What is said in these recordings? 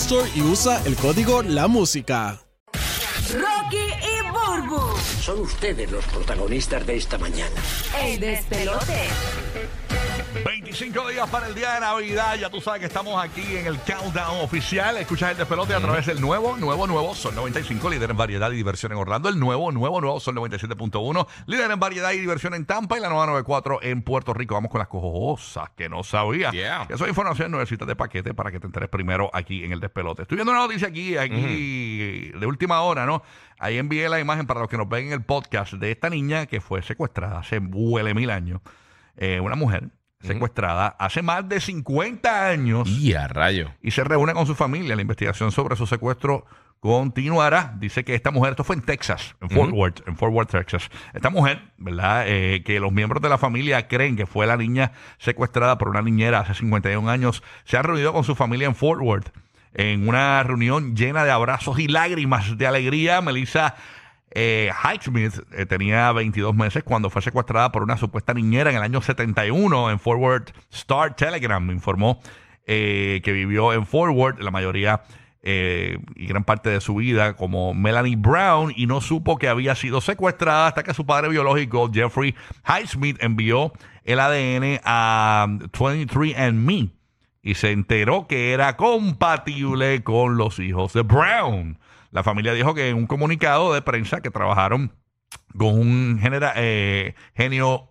Store y usa el código La Música. Rocky y Burbu, Son ustedes los protagonistas de esta mañana. el despelote. 25 días para el día de Navidad. Ya tú sabes que estamos aquí en el countdown oficial. Escuchas el despelote a través del nuevo, nuevo, nuevo Sol 95, líder en variedad y diversión en Orlando. El nuevo, nuevo, nuevo Sol 97.1, líder en variedad y diversión en Tampa. Y la nueva 94 en Puerto Rico. Vamos con las cosas que no sabía. Yeah. Eso es información nuevecita de paquete para que te enteres primero aquí en el despelote. Estoy viendo una noticia aquí, aquí de última hora, ¿no? Ahí envié la imagen para los que nos ven en el podcast de esta niña que fue secuestrada hace huele mil años. Eh, una mujer secuestrada hace más de 50 años Y a rayo. y se reúne con su familia. La investigación sobre su secuestro continuará. Dice que esta mujer, esto fue en Texas, en Fort Worth, en Fort Worth, Texas. Esta mujer, ¿verdad? Eh, que los miembros de la familia creen que fue la niña secuestrada por una niñera hace 51 años, se ha reunido con su familia en Fort Worth en una reunión llena de abrazos y lágrimas de alegría. Melissa eh, Highsmith eh, tenía 22 meses cuando fue secuestrada por una supuesta niñera en el año 71 en Fort Worth. Star Telegram informó eh, que vivió en Fort Worth la mayoría eh, y gran parte de su vida como Melanie Brown y no supo que había sido secuestrada hasta que su padre biológico Jeffrey Highsmith envió el ADN a 23andMe y se enteró que era compatible con los hijos de Brown. La familia dijo que en un comunicado de prensa que trabajaron con un genera, eh, genio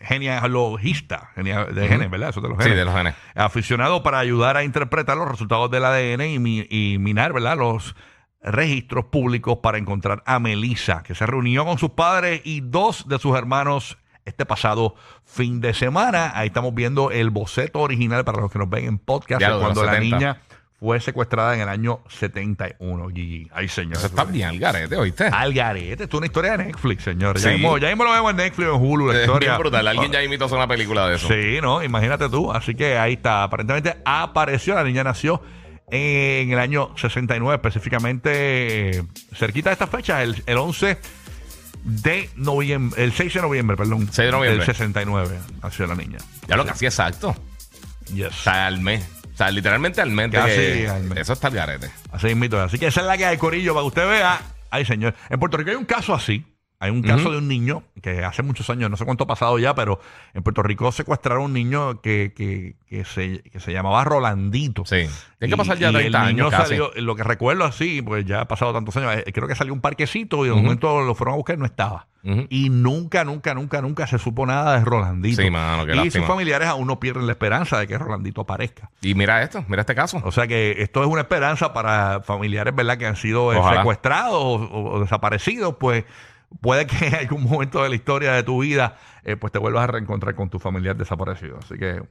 genealogista genea- de genes, ¿verdad? Eso de los Sí, genes. de los genes. Aficionado para ayudar a interpretar los resultados del ADN y, mi- y minar, ¿verdad? Los registros públicos para encontrar a Melissa, que se reunió con sus padres y dos de sus hermanos este pasado fin de semana. Ahí estamos viendo el boceto original para los que nos ven en podcast Ya, cuando la 70. niña fue secuestrada en el año 71. Gigi. Ay, señor. Eso está bien al garete, ¿oíste? Al garete. Esto es una historia de Netflix, señor. Sí. Ya, mismo, ya mismo lo vemos en Netflix en Hulu, la Es historia. bien brutal. Alguien ya imitó a hacer una película de eso. Sí, ¿no? Imagínate tú. Así que ahí está. Aparentemente apareció. La niña nació en el año 69, específicamente eh, cerquita de esta fecha, el, el 11 de noviembre, el 6 de noviembre, perdón. 6 de noviembre. Del 69 nació la niña. Ya lo que hacía exacto. Yes. O sea, al mes. Literalmente al Casi que- mes. Eso está al garete. Así mismito. Así que esa es la que hay, Corillo, para que usted vea. Ay, señor. En Puerto Rico hay un caso así. Hay un caso de un niño que hace muchos años, no sé cuánto ha pasado ya, pero en Puerto Rico secuestraron a un niño que, que, que se, que se llamaba Rolandito. Sí. Tiene que pasar ya y 30 el niño años casi. salió, lo que recuerdo así, pues ya ha pasado tantos años, eh, creo que salió un parquecito y de momento lo fueron a buscar y no estaba. Y nunca, nunca, nunca, nunca se supo nada de Rolandito. Sí, mano, qué y lástima. sus familiares aún no pierden la esperanza de que Rolandito aparezca. Y mira esto, mira este caso. O sea que esto es una esperanza para familiares, ¿verdad? Que han sido eh, Ojalá. secuestrados o, o desaparecidos, pues puede que en algún momento de la historia de tu vida, eh, pues te vuelvas a reencontrar con tu familiar desaparecido. Así que,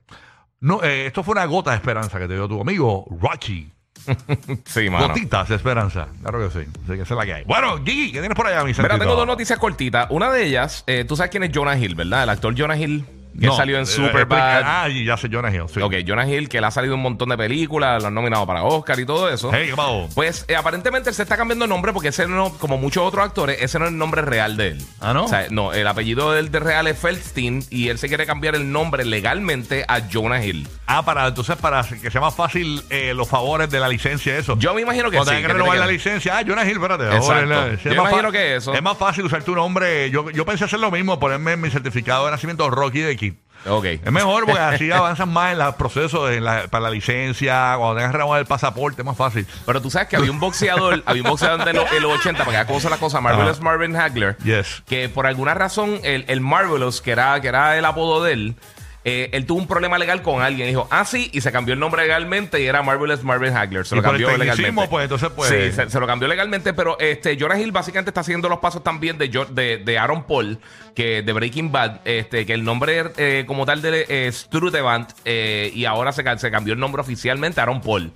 no, eh, esto fue una gota de esperanza que te dio tu amigo Rocky. Sí, mano. Gotitas de esperanza. Claro que sí. Así que esa es la que hay. Bueno, Gigi, ¿qué tienes por allá, mi Mira, tengo dos noticias cortitas. Una de ellas, eh, tú sabes quién es Jonah Hill, ¿verdad? El actor Jonah Hill, que No, salió en eh, Superbad. explica- Ah, y ya sé, Jonah Hill. Sí. Ok, Jonah Hill, que él ha salido un montón de películas, lo han nominado para Oscar y todo eso. Hey. Pues eh, aparentemente él se está cambiando el nombre porque ese no, como muchos otros actores, ese no es el nombre real de él. Ah, ¿no? O sea, no, el apellido del de real es Feldstein y él se quiere cambiar el nombre legalmente a Jonah Hill. Ah, para entonces para que sea más fácil eh, los favores de la licencia, eso. Yo me imagino que Cuando sí. tengan que renovar la licencia, ah, Jonah Hill, espérate. Exacto. ahora es Yo es más imagino que eso. Es más fácil usar tu nombre. Yo, yo pensé hacer lo mismo, ponerme en mi certificado de nacimiento Rocky de Kid. Ok. Es mejor porque así avanzan más en los procesos en la- para la licencia, cuando tengas que renovar el pasaporte, es más fácil. Pero tú sabes que había un boxeador, había un boxeador de los, en los 80, para que cosa la cosa, Marvelous Ajá. Marvin Hagler, Yes. que por alguna razón el, el Marvelous, que era, que era el apodo de él, eh, él tuvo un problema legal con alguien. Dijo, ah, sí, y se cambió el nombre legalmente y era Marvelous Marvin Hagler. Se lo por el cambió legalmente. pues, entonces, pues- Sí, se, se lo cambió legalmente, pero este Jonah Hill básicamente está haciendo los pasos también de, de, de Aaron Paul, que de Breaking Bad, este, que el nombre eh, como tal de eh, Strudevant, eh, y ahora se, se cambió el nombre oficialmente a Aaron Paul.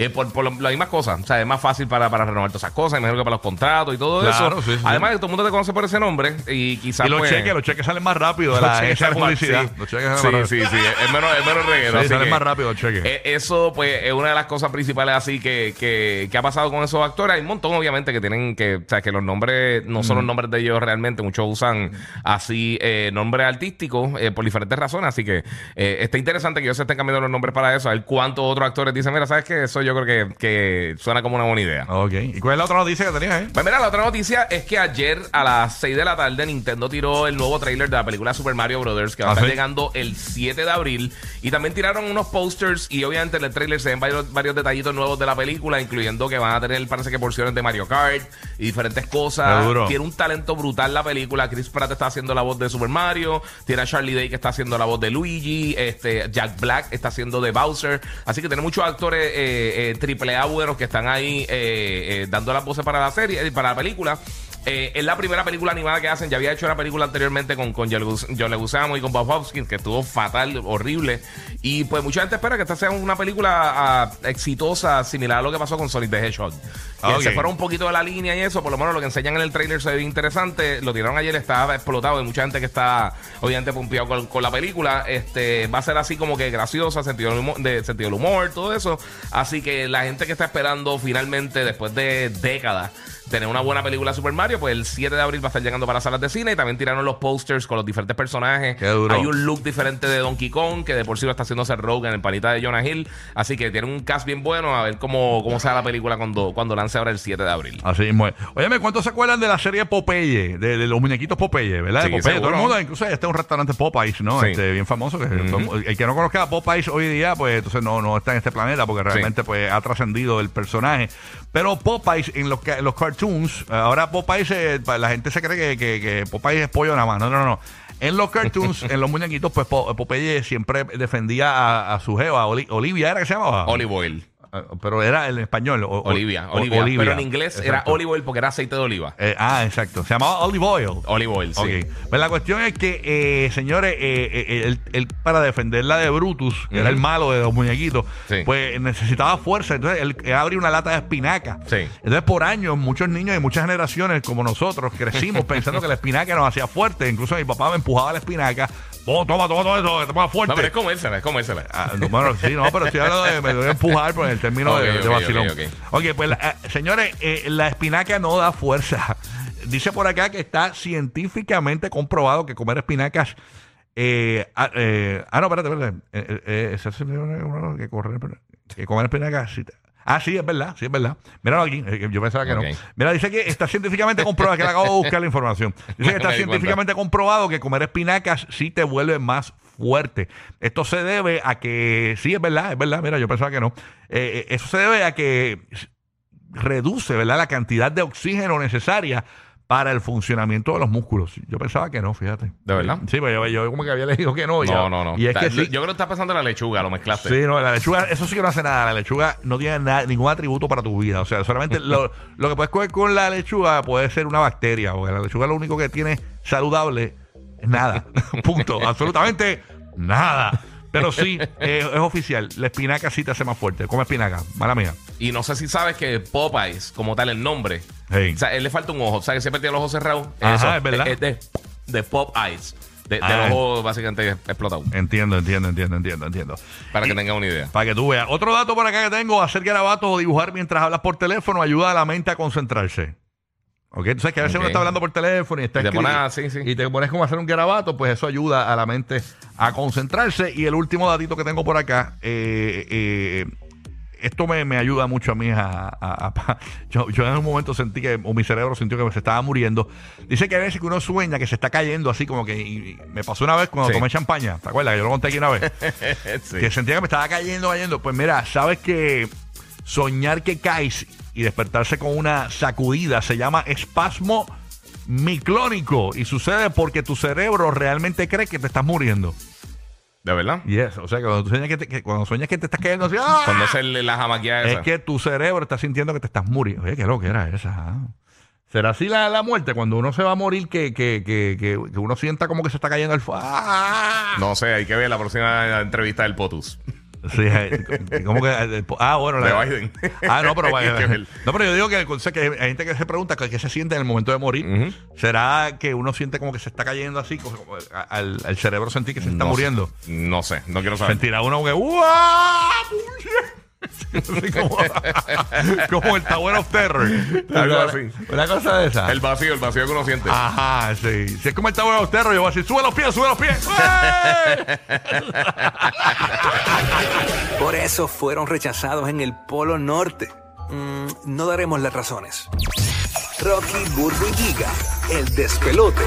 Eh, por, por las mismas cosas. O sea, es más fácil para, para renovar todas esas cosas, mejor que para los contratos y todo Claro, eso. sí, sí. Además, todo el mundo te conoce por ese nombre y quizás. y los pues, cheques, los cheques salen más rápido de la esa publicidad. sí. Los cheques salen Sí, más sí, rápido. sí, es menos, es menos reguero. Sí, salen más rápido los cheques. eh, eso, pues, es una de las cosas principales así que, que, que ha pasado con esos actores. Hay un montón, obviamente, que tienen que, o sea, que los nombres no son los nombres de ellos realmente. Muchos usan así eh, nombres artísticos eh, por diferentes razones. Así que eh, está interesante que ellos se estén cambiando los nombres para eso. A ver cuántos otros actores dicen, mira, ¿sabes qué? Eso yo creo que, que suena como una buena idea. Ok. ¿Y cuál es la otra noticia que tenías, eh? Pues mira, la otra noticia es que ayer a las 6 de la tarde Nintendo tiró el nuevo trailer de la película Super Mario Brothers que va a ¿Ah, estar llegando el 7 de abril y también tiraron unos posters y obviamente en el trailer se ven varios, varios detallitos nuevos de la película incluyendo que van a tener parece que porciones de Mario Kart y diferentes cosas. Tiene un talento brutal la película. Chris Pratt está haciendo la voz de Super Mario, tiene a Charlie Day que está haciendo la voz de Luigi, este Jack Black está haciendo de Bowser, así que tiene muchos actores eh, triple A que están ahí eh, eh, dando las voces para la serie, eh, para la película. Eh, es la primera película animada que hacen. Ya había hecho una película anteriormente con, con John Leguizamo y con Bob Hoskins, que estuvo fatal, horrible. Y pues mucha gente espera que esta sea una película ah, exitosa, similar a lo que pasó con Sonic the Hedgehog. Que Ah, ok. se fuera un poquito de la línea y eso, por lo menos lo que enseñan en el trailer se ve interesante. Lo tiraron ayer, estaba explotado. Hay mucha gente que está, obviamente, pompeado con, con la película. Este va a ser así como que graciosa, sentido del humor, de sentido del humor, todo eso. Así que la gente que está esperando finalmente, después de décadas, tener una buena película de Super Mario, pues el 7 de abril va a estar llegando para salas de cine y también tiraron los posters con los diferentes personajes. Qué duro. Hay un look diferente de Donkey Kong, que de por sí lo está haciendo Seth Rogen, el panita de Jonah Hill. Así que tiene un cast bien bueno. A ver cómo, cómo será la película cuando, cuando lance ahora el 7 de abril. Así mismo es. Óyeme, ¿cuántos se acuerdan de la serie Popeye? De, de los muñequitos Popeye, ¿verdad? Sí, de Popeye. seguro. Todo el mundo, incluso este es un restaurante Popeyes, ¿no? Sí. Este, bien famoso. Que El que no conozca a Popeyes hoy día, pues entonces no, no está en este planeta porque realmente pues ha trascendido el personaje. Pero Popeyes en los, en los cartoons, ahora Popeyes, eh, la gente se cree que, que, Popeyes es pollo nada más. No, no, no. En los cartoons, en los muñequitos, pues Po- Popeye siempre defendía a, a su jeva, Oli- Olivia, ¿era que se llamaba? Olive oil. Ah, Pero era en español. o- Olivia, o- Olivia. Pero en inglés era olive oil porque era aceite de oliva. Eh, ah, exacto. Se llamaba Olive Oil. Olive oil, sí. Ok. Pues la cuestión es que, eh, señores, eh, eh, él, él para defenderla de Brutus, que era el malo de los muñequitos, Sí. pues necesitaba fuerza. Entonces él, él abrió una lata de espinaca. Sí. Entonces por años, muchos niños y muchas generaciones como nosotros crecimos pensando que la espinaca nos hacía fuerte. Incluso mi papá me empujaba la espinaca. Oh, toma, toma, toma te ponga fuerte. No, pero es comérsela, es comérsela. Ah, no, bueno, sí, no, pero estoy hablando de me voy a empujar por el término de, vacilón. ok, pues la- eh, señores, eh, la espinaca no da fuerza. Dice por acá que está científicamente comprobado que comer espinacas. Eh, ah, ah, no, espérate, espérate. Que, correr, que comer espinacas. Ah, sí, es verdad, sí, es verdad. Míralo aquí, eh, yo pensaba que Ok. no. Mira, dice que está científicamente comprobado, que le acabo de buscar la información. Dice que está Me di cuenta. científicamente comprobado que comer espinacas sí te vuelve más fuerte. Esto se debe a que, sí, es verdad, es verdad, mira, yo pensaba que no. Eh, eh, eso se debe a que reduce, ¿verdad?, la cantidad de oxígeno necesaria para el funcionamiento de los músculos. Yo pensaba que no, fíjate. ¿De verdad? Sí, pero yo, yo como que había leído que no. y ya- No, no, no. Y es Está- que sí. Yo creo que está pasando la lechuga, lo mezclaste. Sí, no, la lechuga, eso sí que no hace nada. La lechuga no tiene nada, ningún atributo para tu vida. O sea, solamente lo, lo que puedes coger con la lechuga puede ser una bacteria. Porque la lechuga lo único que tiene saludable es nada. Punto. Absolutamente nada. Pero sí, eh, es oficial. La espinaca sí te hace más fuerte. Come espinaca. Mala mía. Y no sé si sabes que Popeyes, como tal el nombre, Hey. o sea, él le falta un ojo. O sea, que siempre tiene los ojos cerrados. Ajá, Eso, es verdad. Es de, de Pop Eyes. De, de Ah. los ojos básicamente explotados. Entiendo, entiendo, entiendo, entiendo, entiendo. Para que tengan una idea. Para que tú veas. Otro dato por acá que tengo, hacer garabatos o dibujar mientras hablas por teléfono ayuda a la mente a concentrarse. ¿Ok? Tú sabes que a veces Ok. uno está hablando por teléfono y está Y te pones a- sí, sí. y te pones como a hacer un garabato, pues eso ayuda a la mente a concentrarse. Y el último datito que tengo por acá, eh, eh, esto me, me ayuda mucho a mí a, a- a- yo, yo en un momento sentí que, o mi cerebro sintió que se estaba muriendo. Dice que hay veces que uno sueña que se está cayendo así como que, y- y me pasó una vez cuando Sí. tomé champaña, ¿te acuerdas? Que yo lo conté aquí una vez. Sí. Que sentía que me estaba cayendo, cayendo. Pues mira, sabes que soñar que caes y despertarse con una sacudida se llama espasmo miclónico y sucede porque tu cerebro realmente cree que te estás muriendo. ¿De verdad? Y eso, o sea, que cuando, tú sueñas que te, que cuando sueñas que te estás cayendo así, ¡ah! Cuando se le la jamaqueada es esa. que tu cerebro está sintiendo que te estás muriendo. Oye, qué lo que era esa. ah. ¿Será así la, la muerte? Cuando uno se va a morir, que, que, que, que, que uno sienta como que se está cayendo el fuego. ¡Ah! No sé, hay que ver la próxima entrevista del POTUS. Sí, eh, como que. eh, Ah, bueno. De Biden. Ah, no, pero. Hay que ver. no, pero yo digo que, que hay gente que se pregunta que- qué se siente en el momento de morir. ¿Será que uno siente como que se está cayendo así? como- como al, al cerebro sentir que se está No muriendo. No sé, no quiero saber. Sentirá uno que. ¡Uah! Así como, como el Tower of Terror. Algo así. Una cosa de esa. El vacío, el vacío que uno siente. Ajá, sí. Si es como el Tower of Terror, yo voy a decir: sube los pies, sube los pies. Por eso fueron rechazados en el Polo Norte. Mm, no daremos las razones. Rocky, Burbu y Giga, el despelote.